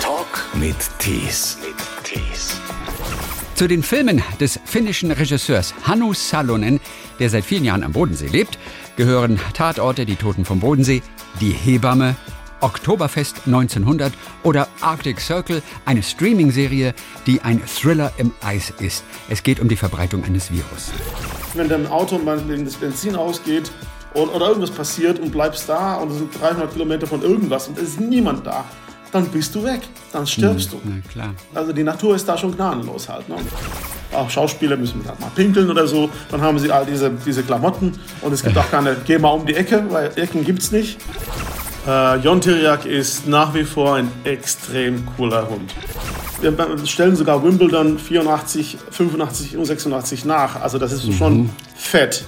Talk mit Tees. Zu den Filmen des finnischen Regisseurs Hannu Salonen, der seit vielen Jahren am Bodensee lebt, gehören Tatorte Die Toten vom Bodensee, Die Hebamme, Oktoberfest 1900 oder Arctic Circle, eine Streaming-Serie, die ein Thriller im Eis ist. Es geht um die Verbreitung eines Virus. Wenn dein Auto mal wegen des Benzin ausgeht oder, oder irgendwas passiert und bleibst da und es sind 300 Kilometer von irgendwas und es ist niemand da, dann bist du weg, dann stirbst du. Na klar. Also die Natur ist da schon gnadenlos halt. Ne? Auch Schauspieler müssen halt mal pinkeln oder so, dann haben sie all diese, diese Klamotten und es gibt auch keine, geh mal um die Ecke, weil Ecken gibt es nicht. Äh, Jon Tiriak ist nach wie vor ein extrem cooler Hund. Wir stellen sogar Wimbledon 84, 85 und 86 nach, also das ist schon fett.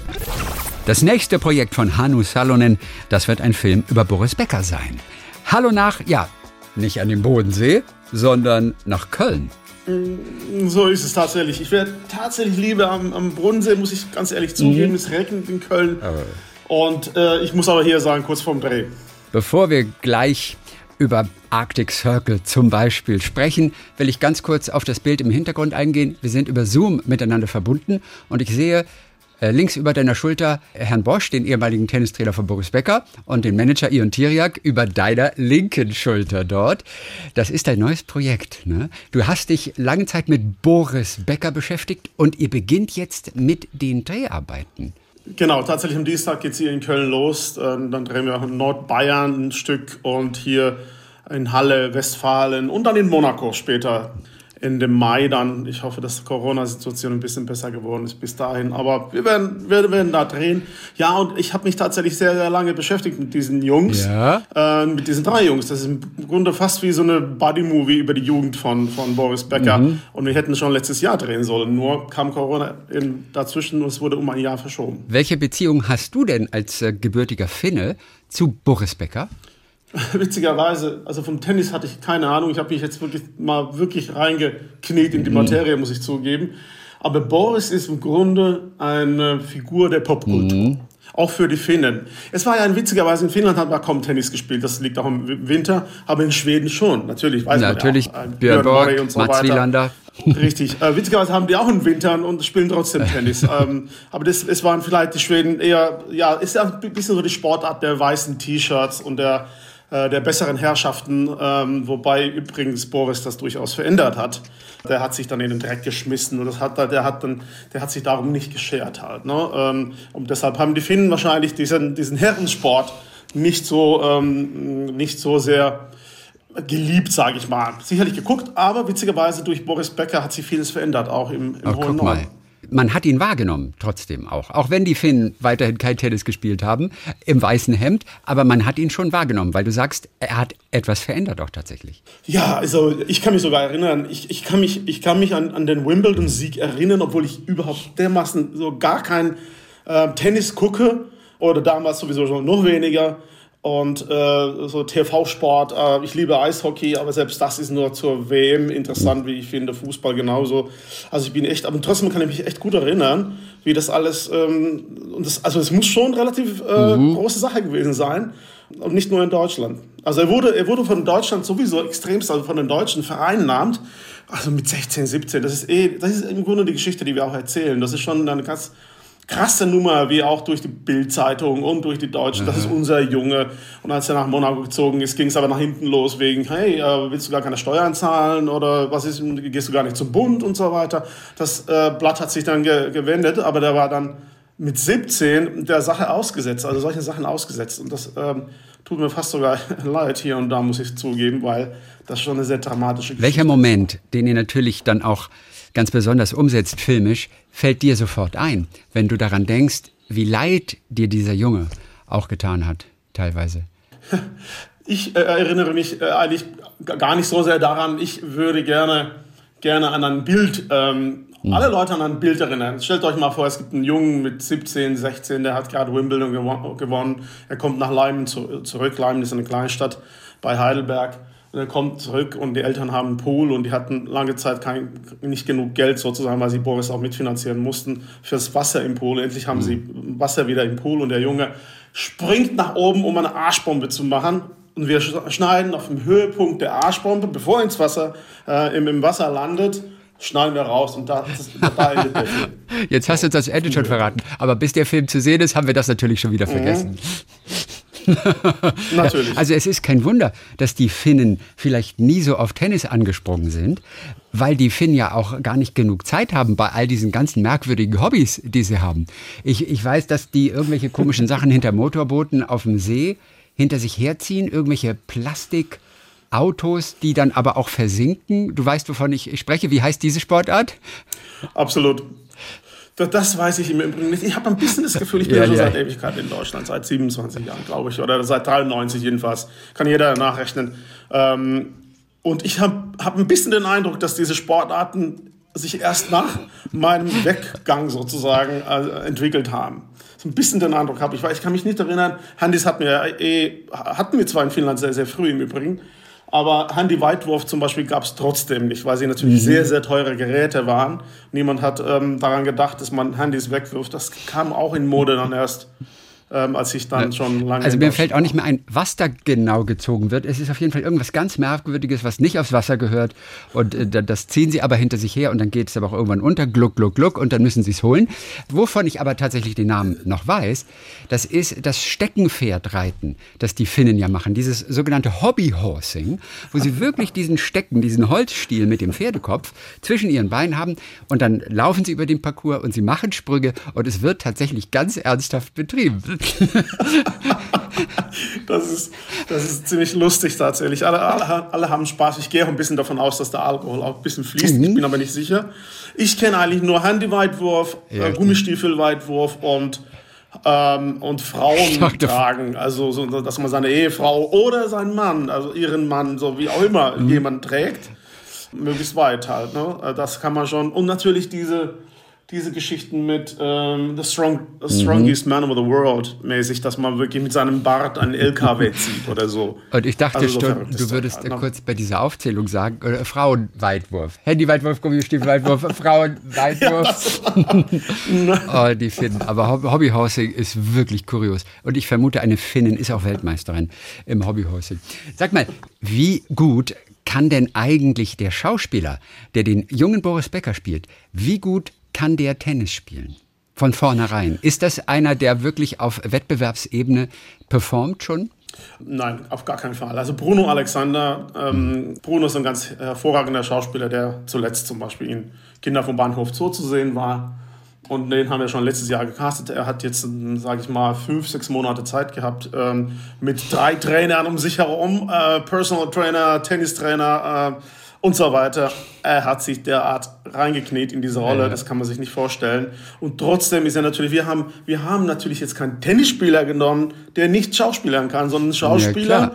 Das nächste Projekt von Hannu Salonen, das wird ein Film über Boris Becker sein. Hallo nach, ja, nicht an den Bodensee, sondern nach Köln. So ist es tatsächlich. Ich wäre tatsächlich lieber am, am Bodensee, muss ich ganz ehrlich zugeben. Es regnet in Köln. Und äh, ich muss aber hier sagen, kurz vorm Dreh. Bevor wir gleich über Arctic Circle zum Beispiel sprechen, will ich ganz kurz auf das Bild im Hintergrund eingehen. Wir sind über Zoom miteinander verbunden und ich sehe links über deiner Schulter Herrn Bosch, den ehemaligen Tennistrainer von Boris Becker und den Manager Ion Tiriak über deiner linken Schulter dort. Das ist dein neues Projekt. Ne? Du hast dich lange Zeit mit Boris Becker beschäftigt und ihr beginnt jetzt mit den Dreharbeiten. Genau, tatsächlich am Dienstag geht es hier in Köln los. Ähm, Dann drehen wir auch in Nordbayern ein Stück und hier in Halle, Westfalen und dann in Monaco später. Ende Mai dann. Ich hoffe, dass die Corona-Situation ein bisschen besser geworden ist bis dahin. Aber wir werden, wir werden da drehen. Ja, und ich habe mich tatsächlich sehr, sehr lange beschäftigt mit diesen Jungs. Ja. Äh, mit diesen drei Jungs. Das ist im Grunde fast wie so eine Buddy-Movie über die Jugend von, von Boris Becker. Und wir hätten schon letztes Jahr drehen sollen. Nur kam Corona in, dazwischen und es wurde um ein Jahr verschoben. Welche Beziehung hast du denn als äh, gebürtiger Finne zu Boris Becker? Witzigerweise, also vom Tennis hatte ich keine Ahnung. Ich habe mich jetzt wirklich mal wirklich reingekniet in die Materie, muss ich zugeben. Aber Boris ist im Grunde eine Figur der Popkultur. Auch für die Finnen. Es war ja in witzigerweise in Finnland hat man kaum Tennis gespielt. Das liegt auch im Winter. Aber in Schweden schon. Natürlich, weiß Natürlich man ja. Äh, Björn Borg Borg, Mats Wielander. Richtig. Äh, witzigerweise haben die auch einen Winter und spielen trotzdem Tennis. ähm, aber das, es waren vielleicht die Schweden eher, ja, ist ja ein bisschen so die Sportart der weißen T-Shirts und der, äh, der besseren Herrschaften, ähm, wobei übrigens Boris das durchaus verändert hat. Der hat sich dann in den Dreck geschmissen und das hat, der, hat dann, der hat sich darum nicht geschert halt. Ne? Ähm, und deshalb haben die Finnen wahrscheinlich diesen, diesen Herrensport nicht so, ähm, nicht so sehr geliebt, sage ich mal. Sicherlich geguckt, aber witzigerweise durch Boris Becker hat sich vieles verändert, auch im, im Ach, hohen Norden. Man hat ihn wahrgenommen, trotzdem auch. Auch wenn die Finnen weiterhin kein Tennis gespielt haben, im weißen Hemd, aber man hat ihn schon wahrgenommen, weil du sagst, er hat etwas verändert auch tatsächlich. Ja, also ich kann mich sogar erinnern, ich, ich kann mich, ich kann mich an, an den Wimbledon-Sieg erinnern, obwohl ich überhaupt dermaßen so gar kein äh, Tennis gucke oder damals sowieso schon noch weniger. Und äh, so TV-Sport, äh, ich liebe Eishockey, aber selbst das ist nur zur WM interessant, wie ich finde, Fußball genauso. Also ich bin echt, aber trotzdem kann ich mich echt gut erinnern, wie das alles, ähm, und das, also es muss schon relativ äh, große Sache gewesen sein und nicht nur in Deutschland. Also er wurde, er wurde von Deutschland sowieso extremst, also von den Deutschen vereinnahmt, also mit 16, 17, das ist eh, das ist im Grunde die Geschichte, die wir auch erzählen. Das ist schon eine ganz krasse Nummer, wie auch durch die Bild-Zeitung und durch die Deutschen. Das ist unser Junge. Und als er nach Monaco gezogen ist, ging es aber nach hinten los wegen, hey, äh, willst du gar keine Steuern zahlen oder was ist, gehst du gar nicht zum Bund und so weiter. Das äh, Blatt hat sich dann ge gewendet, aber der war dann mit 17 der Sache ausgesetzt, also solche Sachen ausgesetzt. Und das ähm, tut mir fast sogar leid hier und da, muss ich zugeben, weil das schon eine sehr dramatische Geschichte Welcher Moment, den ihr natürlich dann auch ganz besonders umsetzt filmisch, fällt dir sofort ein, wenn du daran denkst, wie leid dir dieser Junge auch getan hat, teilweise? Ich äh, erinnere mich äh, eigentlich gar nicht so sehr daran. Ich würde gerne, gerne an ein Bild, ähm, alle Leute an ein Bild erinnern. Stellt euch mal vor, es gibt einen Jungen mit 17, 16, der hat gerade Wimbledon gewon gewonnen. Er kommt nach Leimen zu zurück. Leimen ist eine Kleinstadt bei Heidelberg. Und er kommt zurück und die Eltern haben einen Pool und die hatten lange Zeit kein, nicht genug Geld sozusagen, weil sie Boris auch mitfinanzieren mussten fürs Wasser im Pool. Endlich haben sie Wasser wieder im Pool und der Junge springt nach oben, um eine Arschbombe zu machen und wir schneiden auf dem Höhepunkt der Arschbombe, bevor er ins Wasser, äh, im, im Wasser landet, schneiden wir raus und da, das, da endet der Film. Jetzt hast du uns das Ende schon verraten. Aber bis der Film zu sehen ist, haben wir das natürlich schon wieder vergessen. Natürlich. Also es ist kein Wunder, dass die Finnen vielleicht nie so auf Tennis angesprungen sind, weil die Finnen ja auch gar nicht genug Zeit haben bei all diesen ganzen merkwürdigen Hobbys, die sie haben. Ich, ich weiß, dass die irgendwelche komischen Sachen hinter Motorbooten auf dem See hinter sich herziehen, irgendwelche Plastikautos, die dann aber auch versinken. Du weißt, wovon ich spreche. Wie heißt diese Sportart? Absolut. Das weiß ich im Übrigen nicht. Ich habe ein bisschen das Gefühl, ich bin ja, schon ja. seit Ewigkeit in Deutschland, seit 27 Jahren, glaube ich, oder seit 93 jedenfalls. Kann jeder nachrechnen. Ähm, und ich habe hab ein bisschen den Eindruck, dass diese Sportarten sich erst nach meinem Weggang sozusagen äh, entwickelt haben. So ein bisschen den Eindruck habe ich, weil ich kann mich nicht erinnern, Handys hatten wir, eh, hatten wir zwar in Finnland sehr, sehr früh im Übrigen, aber Handy-Weitwurf zum Beispiel gab es trotzdem nicht, weil sie natürlich mhm. sehr, sehr teure Geräte waren. Niemand hat ähm, daran gedacht, dass man Handys wegwirft. Das kam auch in Mode dann erst ähm, als ich dann schon lange. Also mir fällt auch nicht mehr ein, was da genau gezogen wird. Es ist auf jeden Fall irgendwas ganz Merkwürdiges, was nicht aufs Wasser gehört. Und äh, das ziehen sie aber hinter sich her und dann geht es aber auch irgendwann unter, gluck, gluck, gluck und dann müssen sie es holen. Wovon ich aber tatsächlich den Namen noch weiß, das ist das Steckenpferdreiten, das die Finnen ja machen. Dieses sogenannte Hobbyhorsing, wo sie wirklich diesen Stecken, diesen Holzstiel mit dem Pferdekopf zwischen ihren Beinen haben und dann laufen sie über den Parcours und sie machen Sprünge und es wird tatsächlich ganz ernsthaft betrieben. das, ist, das ist ziemlich lustig tatsächlich. Alle, alle, alle haben Spaß. Ich gehe auch ein bisschen davon aus, dass der Alkohol auch ein bisschen fließt. Mhm. Ich bin aber nicht sicher. Ich kenne eigentlich nur Handyweitwurf, ja, äh, Gummistiefelweitwurf und ähm, und Frauen dachte, tragen, also so, dass man seine Ehefrau oder seinen Mann, also ihren Mann, so wie auch immer mhm. jemand trägt, möglichst weit halt. Ne? Äh, das kann man schon. Und natürlich diese diese Geschichten mit ähm, the, strong, the Strongest mhm. Man of the World mäßig, dass man wirklich mit seinem Bart einen LKW zieht oder so. Und ich dachte also so schon, du würdest halt, ne? kurz bei dieser Aufzählung sagen, äh, Frauenweitwurf. Handyweitwurf, Gummistiefelweitwurf, Frauenweitwurf. Ja, oh, die Finnen. Aber Hobbyhorsing ist wirklich kurios. Und ich vermute, eine Finnin ist auch Weltmeisterin im Hobbyhorsing. Sag mal, wie gut kann denn eigentlich der Schauspieler, der den jungen Boris Becker spielt, wie gut kann der Tennis spielen? Von vornherein. Ist das einer, der wirklich auf Wettbewerbsebene performt schon? Nein, auf gar keinen Fall. Also Bruno Alexander, ähm, Bruno ist ein ganz hervorragender Schauspieler, der zuletzt zum Beispiel in Kinder vom Bahnhof Zoo zu sehen war. Und den haben wir schon letztes Jahr gecastet. Er hat jetzt, sage ich mal, fünf, sechs Monate Zeit gehabt, ähm, mit drei Trainern um sich herum, äh, Personal Trainer, Tennistrainer, äh, und so weiter. Er hat sich derart reingekniet in diese Rolle, ja. das kann man sich nicht vorstellen. Und trotzdem ist er natürlich, wir haben, wir haben natürlich jetzt keinen Tennisspieler genommen, der nicht schauspielern kann, sondern Schauspieler. Ja,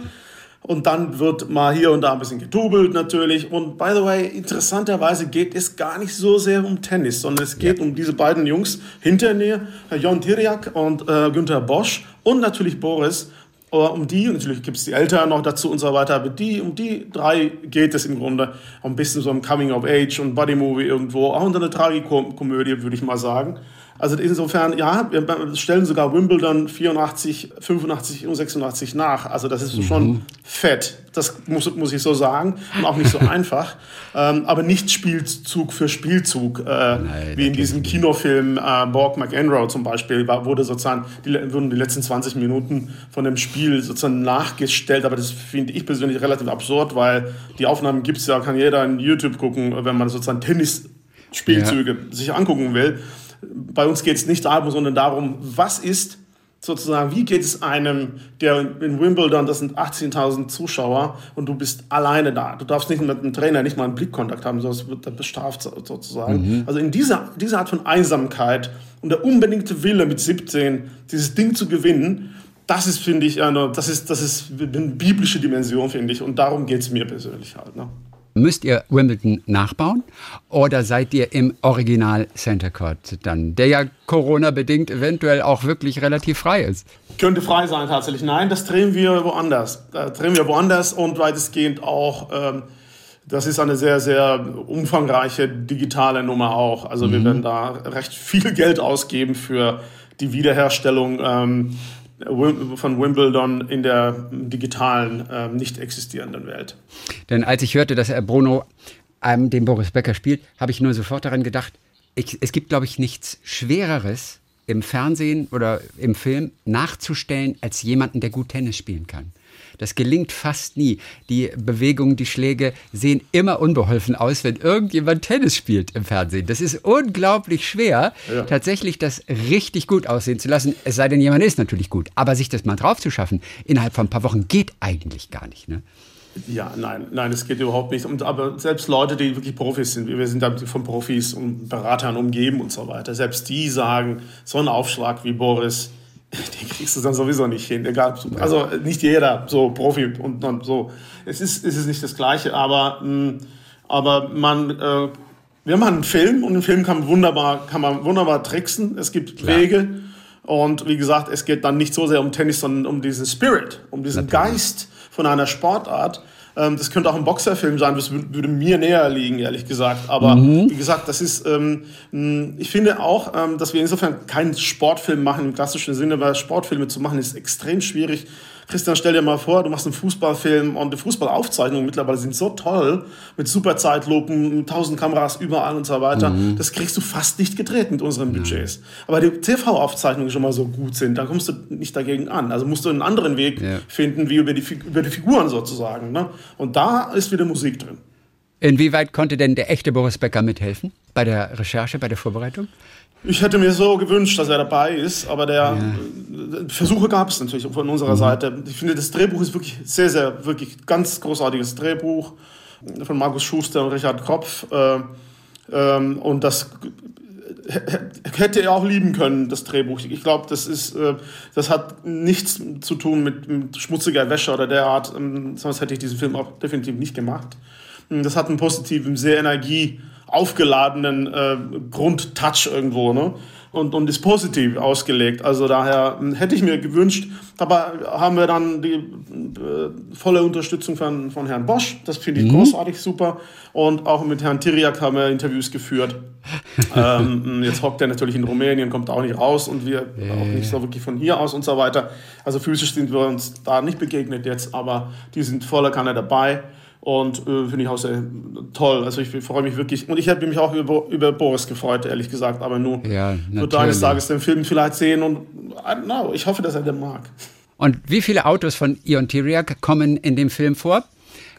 und dann wird mal hier und da ein bisschen getubelt natürlich. Und by the way, interessanterweise geht es gar nicht so sehr um Tennis, sondern es geht ja. um diese beiden Jungs hinter mir, Jon Tiriak und äh, Günther Bosch und natürlich Boris. Aber um die, natürlich gibt es die Eltern noch dazu und so weiter, aber die, um die drei geht es im Grunde ein bisschen so ein Coming of Age und Buddy Movie irgendwo, auch unter eine Tragikomödie, würde ich mal sagen. Also insofern, ja, wir stellen sogar Wimbledon 84, 85 und 86 nach. Also das ist mhm. schon fett. Das muss, muss ich so sagen. Und auch nicht so einfach. Ähm, aber nicht Spielzug für Spielzug. Äh, Nein, wie in diesem Kinofilm äh, Borg McEnroe zum Beispiel, wurde sozusagen, die, wurden die letzten 20 Minuten von dem Spiel sozusagen nachgestellt. Aber das finde ich persönlich relativ absurd, weil die Aufnahmen gibt es ja, kann jeder in YouTube gucken, wenn man sozusagen Tennisspielzüge ja. sich angucken will bei uns geht es nicht darum, sondern darum, was ist sozusagen, wie geht es einem, der in Wimbledon, das sind 18.000 Zuschauer und du bist alleine da. Du darfst nicht mit einem Trainer nicht mal einen Blickkontakt haben, sonst wird er bestraft sozusagen. Mhm. Also in dieser, dieser Art von Einsamkeit und der unbedingte Wille mit 17, dieses Ding zu gewinnen, das ist, finde ich, eine, das ist, das ist eine biblische Dimension, finde ich. Und darum geht es mir persönlich halt. Ne? Müsst ihr Wimbledon nachbauen oder seid ihr im Original Center Court dann, der ja Corona-bedingt eventuell auch wirklich relativ frei ist? Könnte frei sein tatsächlich. Nein, das drehen wir woanders. Da drehen wir woanders und weitestgehend auch. Ähm, das ist eine sehr, sehr umfangreiche digitale Nummer auch. Also mhm. wir werden da recht viel Geld ausgeben für die Wiederherstellung ähm, von Wimbledon in der digitalen, äh, nicht existierenden Welt. Denn als ich hörte, dass Bruno ähm, den Boris Becker spielt, habe ich nur sofort daran gedacht, ich, es gibt, glaube ich, nichts Schwereres im Fernsehen oder im Film nachzustellen als jemanden, der gut Tennis spielen kann. Das gelingt fast nie. Die Bewegungen, die Schläge sehen immer unbeholfen aus, wenn irgendjemand Tennis spielt im Fernsehen. Das ist unglaublich schwer, ja. tatsächlich das richtig gut aussehen zu lassen. Es sei denn, jemand ist natürlich gut. Aber sich das mal drauf zu schaffen, innerhalb von ein paar Wochen, geht eigentlich gar nicht. Ne? Ja, nein, nein, es geht überhaupt nicht. Und, aber selbst Leute, die wirklich Profis sind, wir sind da von Profis und Beratern umgeben und so weiter, selbst die sagen, so ein Aufschlag wie Boris, den kriegst du dann sowieso nicht hin. Egal, also nicht jeder so Profi und dann so. Es ist, es ist nicht das Gleiche, aber, mm, aber man, äh, wir machen einen Film und im Film kann man wunderbar, kann man wunderbar tricksen. Es gibt Klar. Wege. Und wie gesagt, es geht dann nicht so sehr um Tennis, sondern um diesen Spirit, um diesen Natürlich. Geist von einer Sportart. Ähm, das könnte auch ein Boxerfilm sein, das würde mir näher liegen, ehrlich gesagt. Aber mhm. wie gesagt, das ist, ähm, ich finde auch, ähm, dass wir insofern keinen Sportfilm machen im klassischen Sinne, weil Sportfilme zu machen ist extrem schwierig Christian, stell dir mal vor, du machst einen Fußballfilm und die Fußballaufzeichnungen mittlerweile sind so toll, mit super Zeitlupen, tausend Kameras überall und so weiter. Mhm. Das kriegst du fast nicht gedreht mit unseren Budgets. Aber die TV-Aufzeichnungen schon mal so gut sind, dann kommst du nicht dagegen an. Also musst du einen anderen Weg ja. finden, wie über die, über die Figuren sozusagen. Ne? Und da ist wieder Musik drin. Inwieweit konnte denn der echte Boris Becker mithelfen bei der Recherche, bei der Vorbereitung? Ich hätte mir so gewünscht, dass er dabei ist, aber der ja. Versuche gab es natürlich von unserer mhm. Seite. Ich finde, das Drehbuch ist wirklich sehr, sehr, wirklich ganz großartiges Drehbuch von Markus Schuster und Richard Kopf. Äh, ähm, und das hätte er auch lieben können, das Drehbuch. Ich glaube, das ist, äh, das hat nichts zu tun mit, mit schmutziger Wäsche oder derart. Ähm, sonst hätte ich diesen Film auch definitiv nicht gemacht. Das hat einen positiven, sehr Energie aufgeladenen äh, Grundtouch irgendwo, ne? Und, und ist positiv ausgelegt. Also daher hm, hätte ich mir gewünscht, aber haben wir dann die äh, volle Unterstützung von, von Herrn Bosch. Das finde ich mhm. großartig super. Und auch mit Herrn Tiriak haben wir Interviews geführt. ähm, hm, jetzt hockt er natürlich in Rumänien, kommt auch nicht raus und wir yeah. auch nicht so wirklich von hier aus und so weiter. Also physisch sind wir uns da nicht begegnet jetzt, aber die sind voller Kanne dabei. Und äh, finde ich auch sehr toll. Also ich freue mich wirklich. Und ich hätte mich auch über, über Boris gefreut, ehrlich gesagt. Aber nur ja, wird eines Tages den Film vielleicht sehen. Und I don't know, ich hoffe, dass er den mag. Und wie viele Autos von Ion Tiriak kommen in dem Film vor?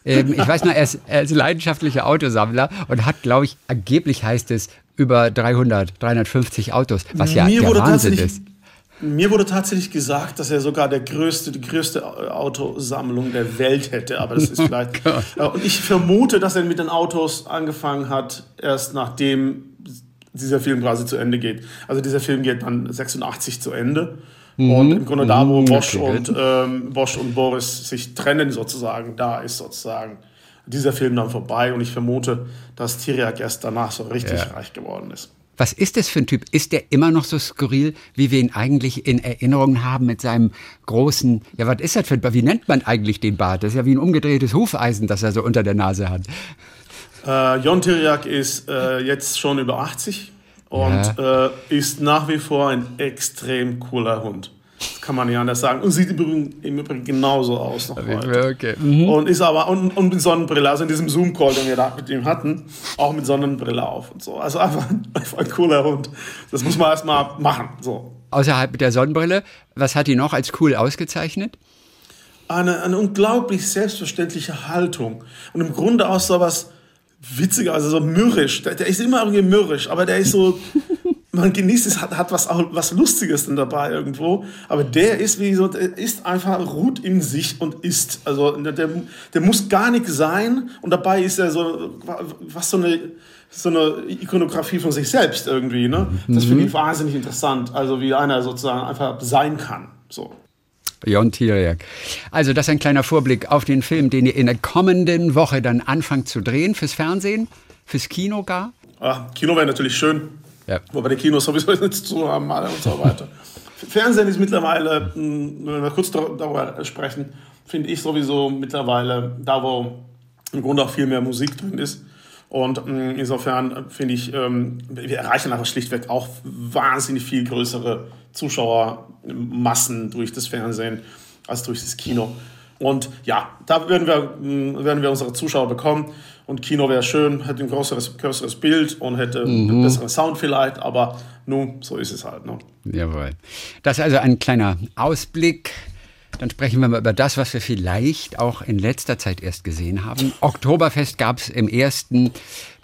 Ähm, ich weiß nur, er ist, er ist leidenschaftlicher Autosammler und hat, glaube ich, angeblich heißt es, über 300, 350 Autos, was ja Mir der Wahnsinn ist. Mir wurde tatsächlich gesagt, dass er sogar der größte, die größte Autosammlung der Welt hätte, aber das ist vielleicht. Oh und ich vermute, dass er mit den Autos angefangen hat, erst nachdem dieser Film quasi zu Ende geht. Also dieser Film geht dann 86 zu Ende. Mhm. Und im Grunde da, wo mhm. Bosch, okay. und, ähm, Bosch und Boris sich trennen sozusagen, da ist sozusagen dieser Film dann vorbei. Und ich vermute, dass Tiriak erst danach so richtig ja. reich geworden ist. Was ist das für ein Typ? Ist der immer noch so skurril, wie wir ihn eigentlich in Erinnerung haben mit seinem großen, ja, was ist das für ein, wie nennt man eigentlich den Bart? Das ist ja wie ein umgedrehtes Hufeisen, das er so unter der Nase hat. Äh, Jon Tiriak ist äh, jetzt schon über 80 und ja. äh, ist nach wie vor ein extrem cooler Hund kann man nicht anders sagen. Und sieht im Übrigen, im Übrigen genauso aus noch heute. Okay. Mhm. Und ist aber, und, und mit Sonnenbrille, also in diesem Zoom-Call, den wir da mit ihm hatten, auch mit Sonnenbrille auf und so. Also einfach, einfach ein cooler Hund. Das muss man erstmal machen, so. Außerhalb der Sonnenbrille, was hat ihn noch als cool ausgezeichnet? Eine, eine unglaublich selbstverständliche Haltung. Und im Grunde auch so was witziger, also so mürrisch. Der, der ist immer irgendwie mürrisch, aber der ist so, man genießt es, hat, hat was, auch was Lustiges dann dabei irgendwo. Aber der ist wie so, der ist einfach, ruht in sich und ist. Also der, der muss gar nichts sein und dabei ist er so, was so eine, so eine Ikonografie von sich selbst irgendwie. Ne? Das finde ich mhm. wahnsinnig interessant. Also wie einer sozusagen einfach sein kann. So. Jon Tiriak. Also das ist ein kleiner Vorblick auf den Film, den ihr in der kommenden Woche dann anfangt zu drehen, fürs Fernsehen, fürs Kino gar. Ach, Kino wäre natürlich schön. Ja. Wobei die Kinos sowieso nichts zu haben und so weiter. Fernsehen ist mittlerweile, hm, wenn wir kurz darüber sprechen, finde ich sowieso mittlerweile da, wo im Grunde auch viel mehr Musik drin ist. Und mh, insofern finde ich, ähm, wir erreichen einfach schlichtweg auch wahnsinnig viel größere Zuschauermassen durch das Fernsehen als durch das Kino. Und ja, da werden wir, werden wir unsere Zuschauer bekommen. Und Kino wäre schön, hätte ein größeres, größeres Bild und hätte mhm. einen besseren Sound vielleicht, aber nun, so ist es halt. Ne? Jawohl. Das ist also ein kleiner Ausblick. Dann sprechen wir mal über das, was wir vielleicht auch in letzter Zeit erst gesehen haben. Oktoberfest gab es im ersten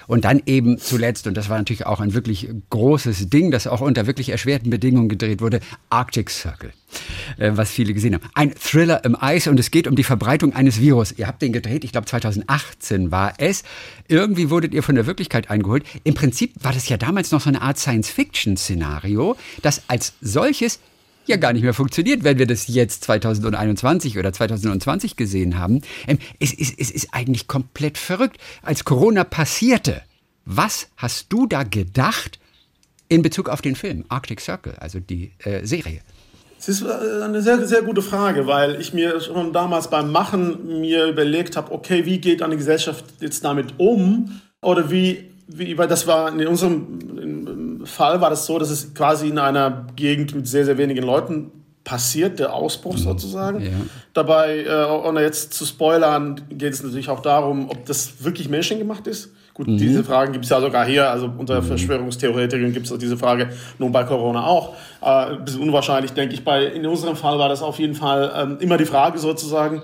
und dann eben zuletzt, und das war natürlich auch ein wirklich großes Ding, das auch unter wirklich erschwerten Bedingungen gedreht wurde, Arctic Circle, äh, was viele gesehen haben. Ein Thriller im Eis und es geht um die Verbreitung eines Virus. Ihr habt den gedreht, ich glaube 2018 war es. Irgendwie wurdet ihr von der Wirklichkeit eingeholt. Im Prinzip war das ja damals noch so eine Art Science-Fiction-Szenario, das als solches ja gar nicht mehr funktioniert, wenn wir das jetzt 2021 oder 2020 gesehen haben. Ähm, es, es, es ist eigentlich komplett verrückt. Als Corona passierte, was hast du da gedacht in Bezug auf den Film Arctic Circle, also die äh, Serie? Es ist äh, eine sehr, sehr gute Frage, weil ich mir schon damals beim Machen mir überlegt habe, okay, wie geht eine Gesellschaft jetzt damit um? Oder wie, wie weil das war in unserem Fall war das so, dass es quasi in einer Gegend mit sehr, sehr wenigen Leuten passiert, der Ausbruch mhm. sozusagen. Ja. Dabei, äh, ohne jetzt zu spoilern, geht es natürlich auch darum, ob das wirklich menschengemacht ist. Gut, mhm. diese Fragen gibt es ja sogar hier, also unter mhm. Verschwörungstheoretikern gibt es diese Frage nun bei Corona auch. Äh, ein bisschen unwahrscheinlich, denke ich. Bei, in unserem Fall war das auf jeden Fall ähm, immer die Frage sozusagen.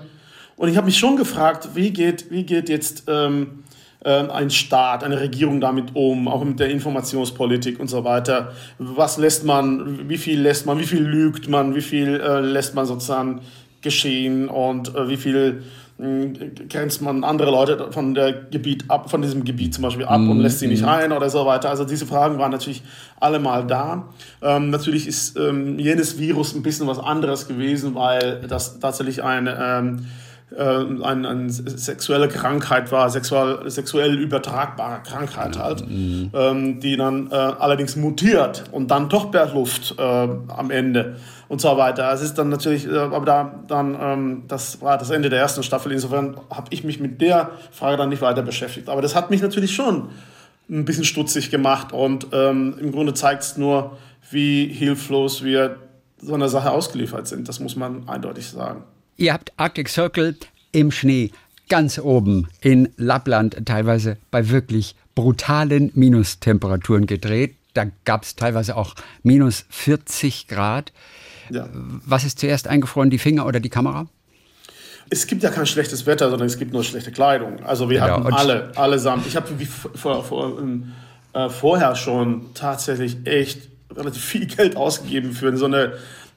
Und ich habe mich schon gefragt, wie geht, wie geht jetzt ähm, ähm, ein Staat, eine Regierung damit um, auch mit der Informationspolitik und so weiter. Was lässt man, wie viel lässt man, wie viel lügt man, wie viel äh, lässt man sozusagen geschehen und äh, wie viel äh, grenzt man andere Leute von der Gebiet ab, von diesem Gebiet zum Beispiel ab mm, und lässt sie nicht mhm. rein oder so weiter. Also diese Fragen waren natürlich alle mal da. Ähm, natürlich ist ähm, jenes Virus ein bisschen was anderes gewesen, weil das tatsächlich eine ähm, äh, eine, eine sexuelle Krankheit war, sexuell, sexuell übertragbare Krankheit halt, mhm. ähm, die dann äh, allerdings mutiert und dann doch per Luft äh, am Ende und so weiter. Es ist dann natürlich, äh, aber da dann, ähm, das war das Ende der ersten Staffel, insofern habe ich mich mit der Frage dann nicht weiter beschäftigt. Aber das hat mich natürlich schon ein bisschen stutzig gemacht und ähm, im Grunde zeigt es nur, wie hilflos wir so einer Sache ausgeliefert sind. Das muss man eindeutig sagen. Ihr habt Arctic Circle im Schnee ganz oben in Lappland, teilweise bei wirklich brutalen Minustemperaturen gedreht. Da gab es teilweise auch minus 40 Grad. Ja. Was ist zuerst eingefroren, die Finger oder die Kamera? Es gibt ja kein schlechtes Wetter, sondern es gibt nur schlechte Kleidung. Also wir ja, hatten alle, allesamt. Ich habe vor, vor, äh, vorher schon tatsächlich echt relativ viel Geld ausgegeben für so eine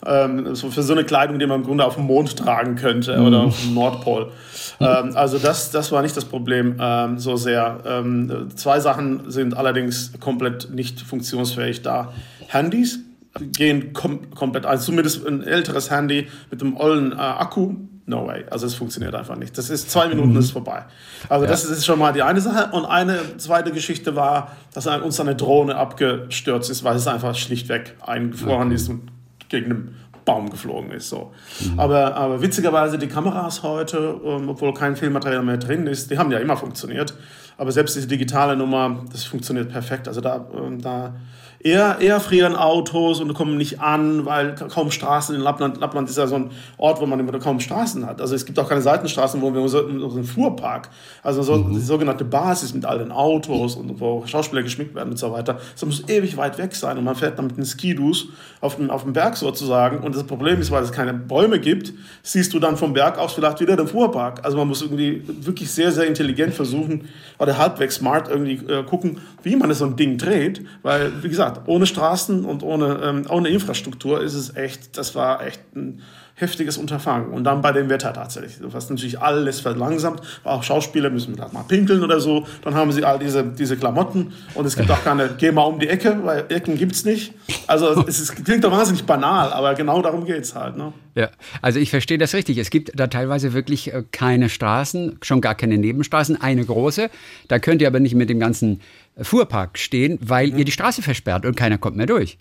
ähm, so für so eine Kleidung, die man im Grunde auf dem Mond tragen könnte mhm. oder auf dem Nordpol. Ähm, also das, das war nicht das Problem ähm, so sehr. Ähm, zwei Sachen sind allerdings komplett nicht funktionsfähig da. Handys gehen kom komplett, also zumindest ein älteres Handy mit einem ollen äh, Akku, no way. Also es funktioniert einfach nicht. Das ist zwei Minuten, mhm. ist vorbei. Also ja. das ist schon mal die eine Sache. Und eine zweite Geschichte war, dass uns eine Drohne abgestürzt ist, weil es einfach schlichtweg eingefroren okay. ist und gegen einen Baum geflogen ist. So. Mhm. Aber, aber witzigerweise, die Kameras heute, ähm, obwohl kein Filmmaterial mehr drin ist, die haben ja immer funktioniert. Aber selbst diese digitale Nummer, das funktioniert perfekt. Also da, ähm, da eher, eher frieren Autos und kommen nicht an, weil kaum Straßen in Lappland. Lappland ist ja so ein Ort, wo man kaum Straßen hat. Also es gibt auch keine Seitenstraßen, wo wir unseren Fuhrpark, also so, mhm. die sogenannte Basis mit all den Autos und wo Schauspieler geschminkt werden und so weiter. Das muss ewig weit weg sein und man fährt dann mit den Skidus auf dem, auf dem Berg sozusagen. Und das Problem ist, weil es keine Bäume gibt, siehst du dann vom Berg aus vielleicht wieder den Fuhrpark. Also man muss irgendwie wirklich sehr, sehr intelligent versuchen oder halbwegs smart irgendwie äh, gucken, wie man so ein Ding dreht, weil, wie gesagt, ohne Straßen und ohne, ähm, ohne Infrastruktur ist es echt, das war echt ein heftiges Unterfangen. Und dann bei dem Wetter tatsächlich. Was natürlich alles verlangsamt. Auch Schauspieler müssen halt mal pinkeln oder so. Dann haben sie all diese, diese Klamotten. Und es gibt auch keine, geh mal um die Ecke, weil Ecken gibt es nicht. Also es ist, klingt doch wahnsinnig banal, aber genau darum geht es halt. Ne? Ja, also ich verstehe das richtig. Es gibt da teilweise wirklich äh, keine Straßen, schon gar keine Nebenstraßen, eine große. Da könnt ihr aber nicht mit dem ganzen Fuhrpark stehen, weil mhm. ihr die Straße versperrt und keiner kommt mehr durch.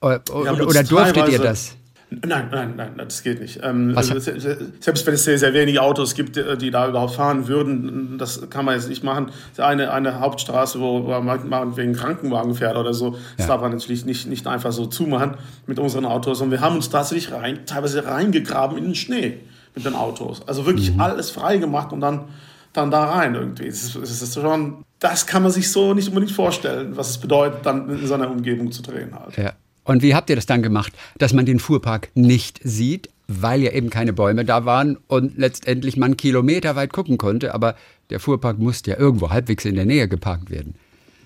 Oder, oder durftet ihr das? Nein, nein, nein, das geht nicht. Ähm, also, selbst wenn es sehr, sehr wenige Autos gibt, die da überhaupt fahren würden, das kann man jetzt nicht machen. Eine, eine Hauptstraße, wo man wegen Krankenwagen fährt oder so, das ja. darf man natürlich nicht, nicht einfach so zumachen mit unseren Autos. Und wir haben uns tatsächlich rein, teilweise reingegraben in den Schnee mit den Autos. Also wirklich mhm. alles frei gemacht und dann, dann da rein irgendwie. Das ist, das ist schon, das kann man sich so nicht unbedingt vorstellen, was es bedeutet, dann in so einer Umgebung zu drehen halt. Ja. Und wie habt ihr das dann gemacht, dass man den Fuhrpark nicht sieht, weil ja eben keine Bäume da waren und letztendlich man Kilometer weit gucken konnte, aber der Fuhrpark musste ja irgendwo halbwegs in der Nähe geparkt werden.